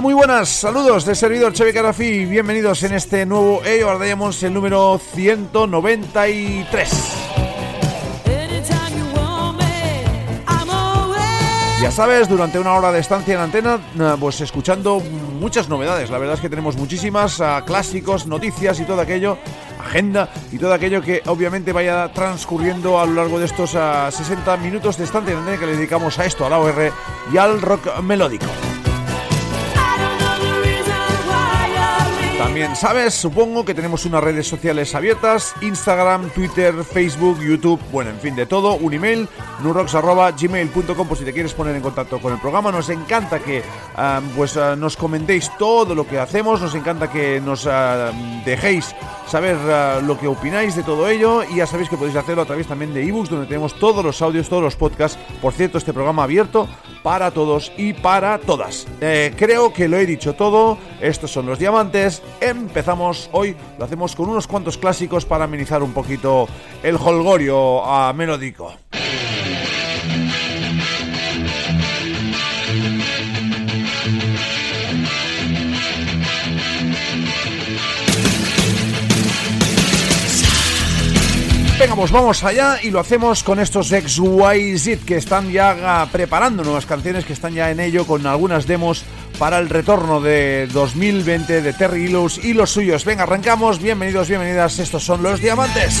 Muy buenas, saludos de servidor Chevy Carafi. Bienvenidos en este nuevo EO Diamonds, el número 193. Ya sabes, durante una hora de estancia en antena, eh, pues escuchando muchas novedades. La verdad es que tenemos muchísimas ah, clásicos, noticias y todo aquello, agenda y todo aquello que obviamente vaya transcurriendo a lo largo de estos 60 ah, minutos de estancia en antena que le dedicamos a esto, a la OR y al rock melódico. Sabes, supongo que tenemos unas redes sociales abiertas, Instagram, Twitter, Facebook, YouTube, bueno, en fin, de todo, un email, nurox.gmail.com por si te quieres poner en contacto con el programa. Nos encanta que ah, pues ah, nos comentéis todo lo que hacemos, nos encanta que nos ah, dejéis saber lo que opináis de todo ello y ya sabéis que podéis hacerlo a través también de ebooks donde tenemos todos los audios, todos los podcasts. Por cierto, este programa abierto para todos y para todas. Eh, creo que lo he dicho todo, estos son los diamantes empezamos hoy, lo hacemos con unos cuantos clásicos para amenizar un poquito el holgorio a melódico. Venga, pues vamos allá y lo hacemos con estos XYZ que están ya preparando nuevas canciones, que están ya en ello con algunas demos para el retorno de 2020 de Terry Ilus y los suyos. Venga, arrancamos. Bienvenidos, bienvenidas. Estos son los diamantes.